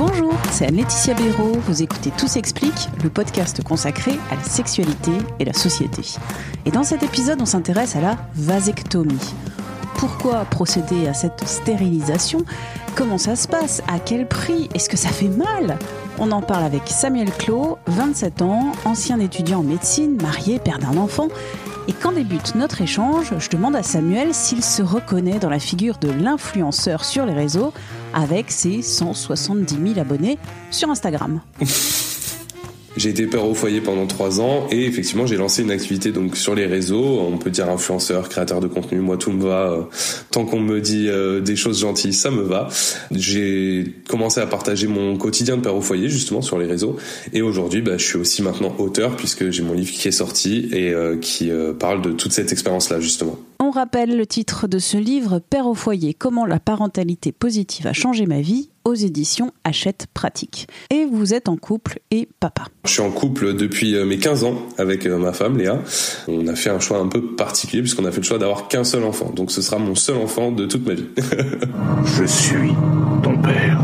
Bonjour, c'est Anne-Laetitia Béraud. Vous écoutez Tout s'explique, le podcast consacré à la sexualité et la société. Et dans cet épisode, on s'intéresse à la vasectomie. Pourquoi procéder à cette stérilisation? Comment ça se passe? À quel prix? Est-ce que ça fait mal? On en parle avec Samuel Clos, 27 ans, ancien étudiant en médecine, marié, père d'un enfant. Et quand débute notre échange, je demande à Samuel s'il se reconnaît dans la figure de l'influenceur sur les réseaux avec ses 170 000 abonnés sur Instagram. J'ai été père au foyer pendant trois ans et effectivement j'ai lancé une activité donc sur les réseaux. On peut dire influenceur, créateur de contenu. Moi tout me va. Euh, tant qu'on me dit euh, des choses gentilles, ça me va. J'ai commencé à partager mon quotidien de père au foyer justement sur les réseaux. Et aujourd'hui, bah, je suis aussi maintenant auteur puisque j'ai mon livre qui est sorti et euh, qui parle de toute cette expérience là justement. On rappelle le titre de ce livre, Père au foyer, comment la parentalité positive a changé ma vie, aux éditions Hachette Pratique. Et vous êtes en couple et papa. Je suis en couple depuis euh, mes 15 ans avec euh, ma femme Léa. On a fait un choix un peu particulier puisqu'on a fait le choix d'avoir qu'un seul enfant. Donc ce sera mon seul enfant de toute ma vie. Je suis ton père.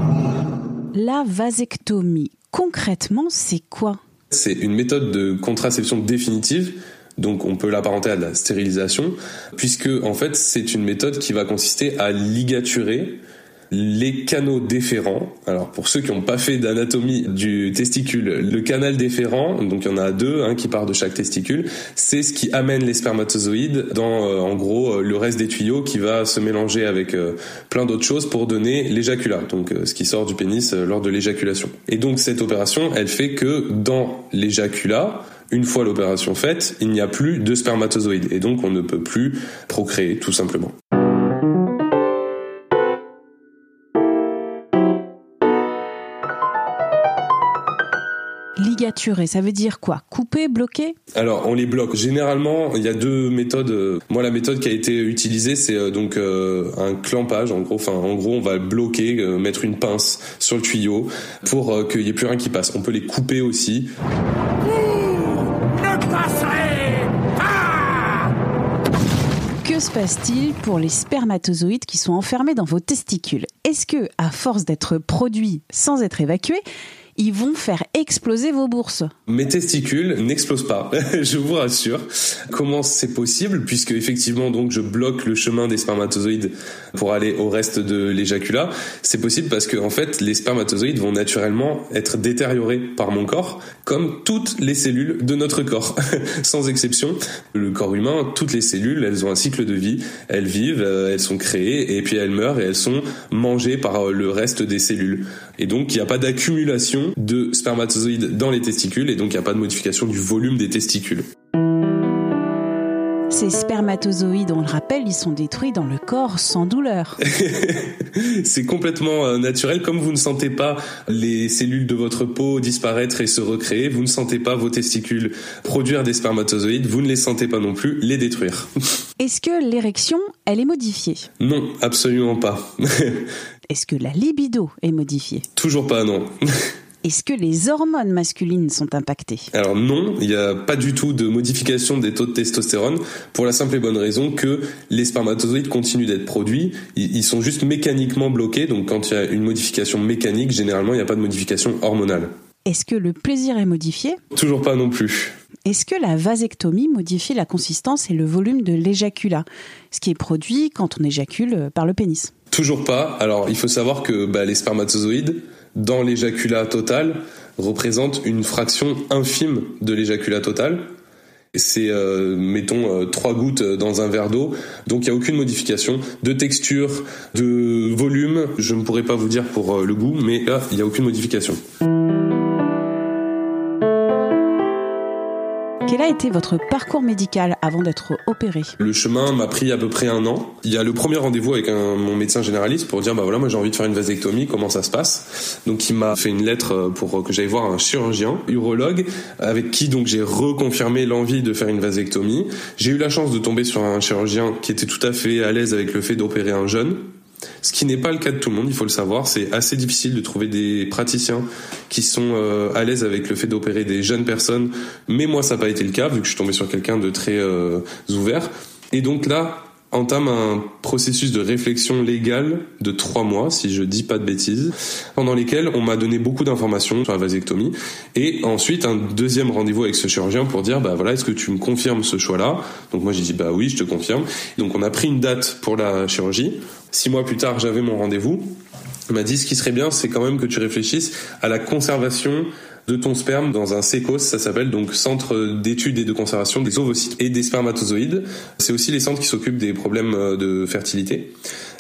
La vasectomie, concrètement, c'est quoi? C'est une méthode de contraception définitive donc on peut l'apparenter à la stérilisation, puisque en fait c'est une méthode qui va consister à ligaturer les canaux déférents. Alors pour ceux qui n'ont pas fait d'anatomie du testicule, le canal déférent, donc il y en a deux, qui part de chaque testicule, c'est ce qui amène les spermatozoïdes dans euh, en gros euh, le reste des tuyaux qui va se mélanger avec euh, plein d'autres choses pour donner l'éjaculat, donc ce qui sort du pénis lors de l'éjaculation. Et donc cette opération, elle fait que dans l'éjaculat, une fois l'opération faite, il n'y a plus de spermatozoïdes et donc on ne peut plus procréer tout simplement. Ça veut dire quoi? Couper, bloquer? Alors on les bloque. Généralement, il y a deux méthodes. Moi, la méthode qui a été utilisée, c'est euh, donc euh, un clampage. En gros, enfin, en gros, on va bloquer, euh, mettre une pince sur le tuyau pour qu'il n'y ait plus rien qui passe. On peut les couper aussi. Que se passe-t-il pour les spermatozoïdes qui sont enfermés dans vos testicules? Est-ce que, à force d'être produits sans être évacués, ils vont faire exploser vos bourses. Mes testicules n'explosent pas, je vous rassure. Comment c'est possible? Puisque effectivement, donc, je bloque le chemin des spermatozoïdes pour aller au reste de l'éjaculat. C'est possible parce que, en fait, les spermatozoïdes vont naturellement être détériorés par mon corps, comme toutes les cellules de notre corps, sans exception. Le corps humain, toutes les cellules, elles ont un cycle de vie. Elles vivent, euh, elles sont créées, et puis elles meurent et elles sont mangées par le reste des cellules. Et donc, il n'y a pas d'accumulation de spermatozoïdes dans les testicules, et donc il n'y a pas de modification du volume des testicules. Ces spermatozoïdes, on le rappelle, ils sont détruits dans le corps sans douleur. c'est complètement euh, naturel. Comme vous ne sentez pas les cellules de votre peau disparaître et se recréer, vous ne sentez pas vos testicules produire des spermatozoïdes, vous ne les sentez pas non plus les détruire. Est-ce que l'érection, elle est modifiée? Non, absolument pas. Est-ce que la libido est modifiée Toujours pas, non. Est-ce que les hormones masculines sont impactées Alors non, il n'y a pas du tout de modification des taux de testostérone pour la simple et bonne raison que les spermatozoïdes continuent d'être produits, ils sont juste mécaniquement bloqués, donc quand il y a une modification mécanique, généralement il n'y a pas de modification hormonale. Est-ce que le plaisir est modifié Toujours pas non plus. Est-ce que la vasectomie modifie la consistance et le volume de l'éjaculat, ce qui est produit quand on éjacule par le pénis Toujours pas. Alors il faut savoir que bah, les spermatozoïdes, dans l'éjaculat total représente une fraction infime de l'éjaculat total. C'est, euh, mettons, euh, trois gouttes dans un verre d'eau. Donc il n'y a aucune modification de texture, de volume. Je ne pourrais pas vous dire pour euh, le goût, mais il n'y a aucune modification. A été votre parcours médical avant d'être opéré Le chemin m'a pris à peu près un an. Il y a le premier rendez-vous avec mon médecin généraliste pour dire bah voilà moi j'ai envie de faire une vasectomie, comment ça se passe? Donc il m'a fait une lettre pour que j'aille voir un chirurgien urologue avec qui donc j'ai reconfirmé l'envie de faire une vasectomie. J'ai eu la chance de tomber sur un chirurgien qui était tout à fait à l'aise avec le fait d'opérer un jeune ce qui n'est pas le cas de tout le monde, il faut le savoir. C'est assez difficile de trouver des praticiens qui sont euh, à l'aise avec le fait d'opérer des jeunes personnes. Mais moi, ça n'a pas été le cas, vu que je suis tombé sur quelqu'un de très euh, ouvert. Et donc là, entame un processus de réflexion légale de trois mois, si je dis pas de bêtises, pendant lesquels on m'a donné beaucoup d'informations sur la vasectomie, et ensuite un deuxième rendez-vous avec ce chirurgien pour dire bah voilà est-ce que tu me confirmes ce choix-là? Donc moi j'ai dit bah oui je te confirme. Donc on a pris une date pour la chirurgie. Six mois plus tard j'avais mon rendez-vous. On m'a dit ce qui serait bien c'est quand même que tu réfléchisses à la conservation de ton sperme dans un CECOS, ça s'appelle donc Centre d'études et de conservation des ovocytes et des spermatozoïdes. C'est aussi les centres qui s'occupent des problèmes euh, de fertilité.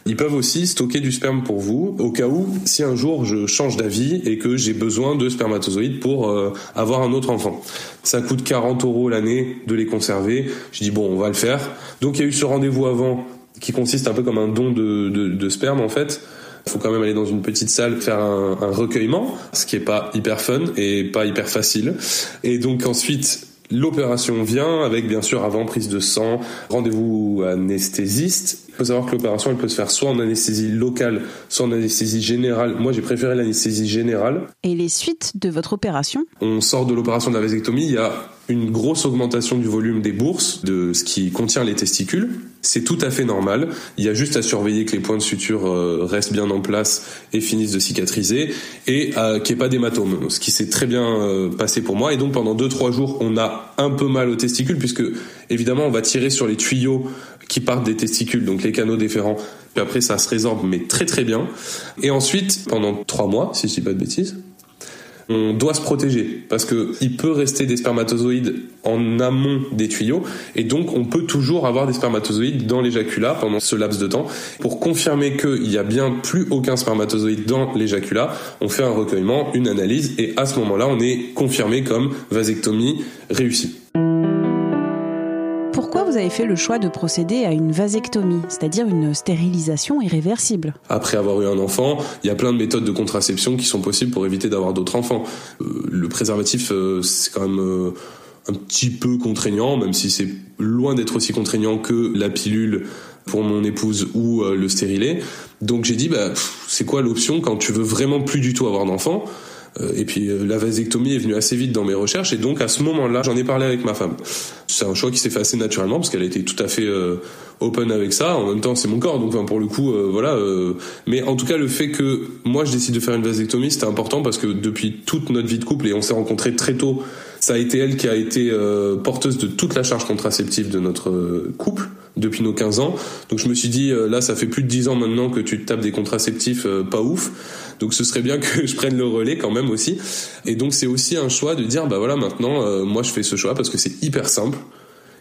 Ils peuvent aussi stocker du sperme pour vous au cas où si un jour je change d'avis et que j'ai besoin de spermatozoïdes pour euh, avoir un autre enfant. Ça coûte 40 euros l'année de les conserver. Je dis bon on va le faire. Donc il y a eu ce rendez-vous avant qui consiste un peu comme un don de, de, de sperme en fait il faut quand même aller dans une petite salle faire un, un recueillement, ce qui est pas hyper fun et pas hyper facile. Et donc ensuite, L'opération vient avec bien sûr avant prise de sang, rendez-vous anesthésiste. Il faut savoir que l'opération elle peut se faire soit en anesthésie locale, soit en anesthésie générale. Moi j'ai préféré l'anesthésie générale. Et les suites de votre opération? On sort de l'opération de la vasectomie, il y a une grosse augmentation du volume des bourses, de ce qui contient les testicules. C'est tout à fait normal. Il y a juste à surveiller que les points de suture euh, restent bien en place et finissent de cicatriser et euh, qu'il n'y ait pas d'hématome, ce qui s'est très bien euh, passé pour moi. Et donc pendant 2-3 jours, on a un peu mal aux testicules puisque évidemment on va tirer sur les tuyaux qui partent des testicules, donc les canaux déférents. Puis après ça se résorbe mais très très bien. Et ensuite, pendant 3 mois, si je dis pas de bêtises, on doit se protéger parce que il peut rester des spermatozoïdes en amont des tuyaux et donc on peut toujours avoir des spermatozoïdes dans l'éjaculat pendant ce laps de temps. Pour confirmer qu'il y a bien plus aucun spermatozoïde dans l'éjaculat, on fait un recueillement, une analyse et à ce moment-là, on est confirmé comme vasectomie réussie avez fait le choix de procéder à une vasectomie, c'est-à-dire une stérilisation irréversible Après avoir eu un enfant, il y a plein de méthodes de contraception qui sont possibles pour éviter d'avoir d'autres enfants. Euh, le préservatif, euh, c'est quand même euh, un petit peu contraignant, même si c'est loin d'être aussi contraignant que la pilule pour mon épouse ou le stérilet. Donc j'ai dit, bah, c'est quoi l'option quand tu veux vraiment plus du tout avoir d'enfant? Et puis la vasectomie est venue assez vite dans mes recherches et donc à ce moment-là, j'en ai parlé avec ma femme. C'est un choix qui s'est fait assez naturellement parce qu'elle a été tout à fait euh, open avec ça. En même temps, c'est mon corps, donc pour le coup, voilà. mais en tout cas, le fait que moi je décide de faire une vasectomie, c'était important parce que depuis toute notre vie de couple et on s'est rencontrés très tôt, ça a été elle qui a été porteuse de toute la charge contraceptive de notre couple depuis nos 15 ans. Donc je me suis dit, là, ça fait plus de 10 ans maintenant que tu te tapes des contraceptifs pas ouf. Donc ce serait bien que je prenne le relais quand même aussi. Et donc c'est aussi un choix de dire bah voilà maintenant euh, moi je fais ce choix parce que c'est hyper simple,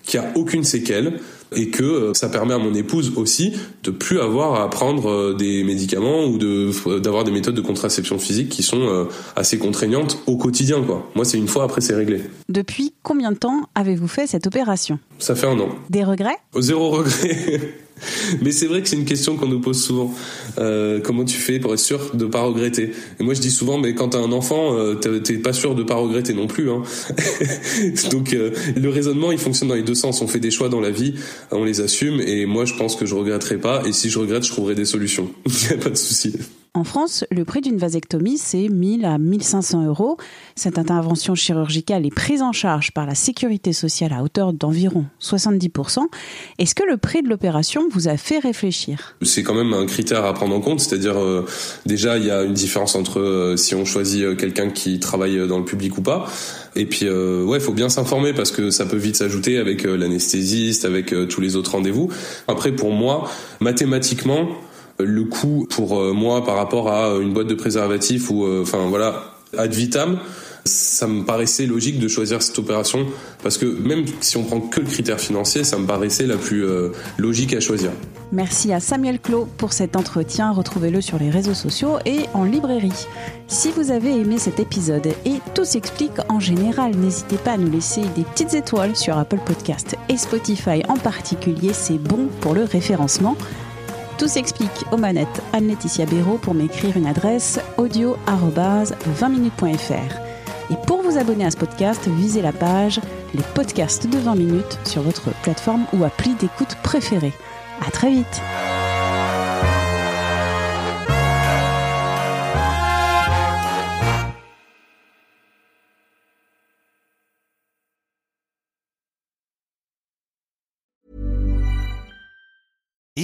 qu'il n'y a aucune séquelle et que euh, ça permet à mon épouse aussi de plus avoir à prendre euh, des médicaments ou de d'avoir des méthodes de contraception physique qui sont assez contraignantes au quotidien quoi. Moi c'est une fois après c'est réglé. Depuis combien de temps avez-vous fait cette opération? Ça fait un an. Des regrets? Zéro regret. Mais c'est vrai que c'est une question qu'on nous pose souvent. Euh, comment tu fais pour être sûr de pas regretter? Et moi je dis souvent, mais quand t'as un enfant, euh, t'es pas sûr de pas regretter non plus. Hein. Donc euh, le raisonnement, il fonctionne dans les deux sens. On fait des choix dans la vie, on les assume. Et moi je pense que je regretterai pas. Et si je regrette, je trouverai des solutions. Il n'y a pas de souci. En France, le prix d'une vasectomie, c'est 1000 à 1500 euros. Cette intervention chirurgicale est prise en charge par la sécurité sociale à hauteur d'environ 70%. Est-ce que le prix de l'opération vous a fait réfléchir? C'est quand même un critère à prendre en compte, c'est-à-dire euh, déjà il y a une différence entre euh, si on choisit euh, quelqu'un qui travaille dans le public ou pas. Et puis ouais, il faut bien s'informer parce que ça peut vite s'ajouter avec l'anesthésiste, avec tous les autres rendez-vous. Après pour moi, mathématiquement, le coût pour moi par rapport à une boîte de préservatifs ou enfin voilà ad vitam ça me paraissait logique de choisir cette opération parce que même si on prend que le critère financier, ça me paraissait la plus euh, logique à choisir. Merci à Samuel Clos pour cet entretien. Retrouvez-le sur les réseaux sociaux et en librairie. Si vous avez aimé cet épisode et tout s'explique en général, n'hésitez pas à nous laisser des petites étoiles sur Apple Podcast et Spotify en particulier. C'est bon pour le référencement. Tout s'explique aux manettes Anne-Laetitia Béraud pour m'écrire une adresse audio-20minutes.fr. Et pour vous abonner à ce podcast, visez la page Les podcasts de 20 minutes sur votre plateforme ou appli d'écoute préférée. À très vite!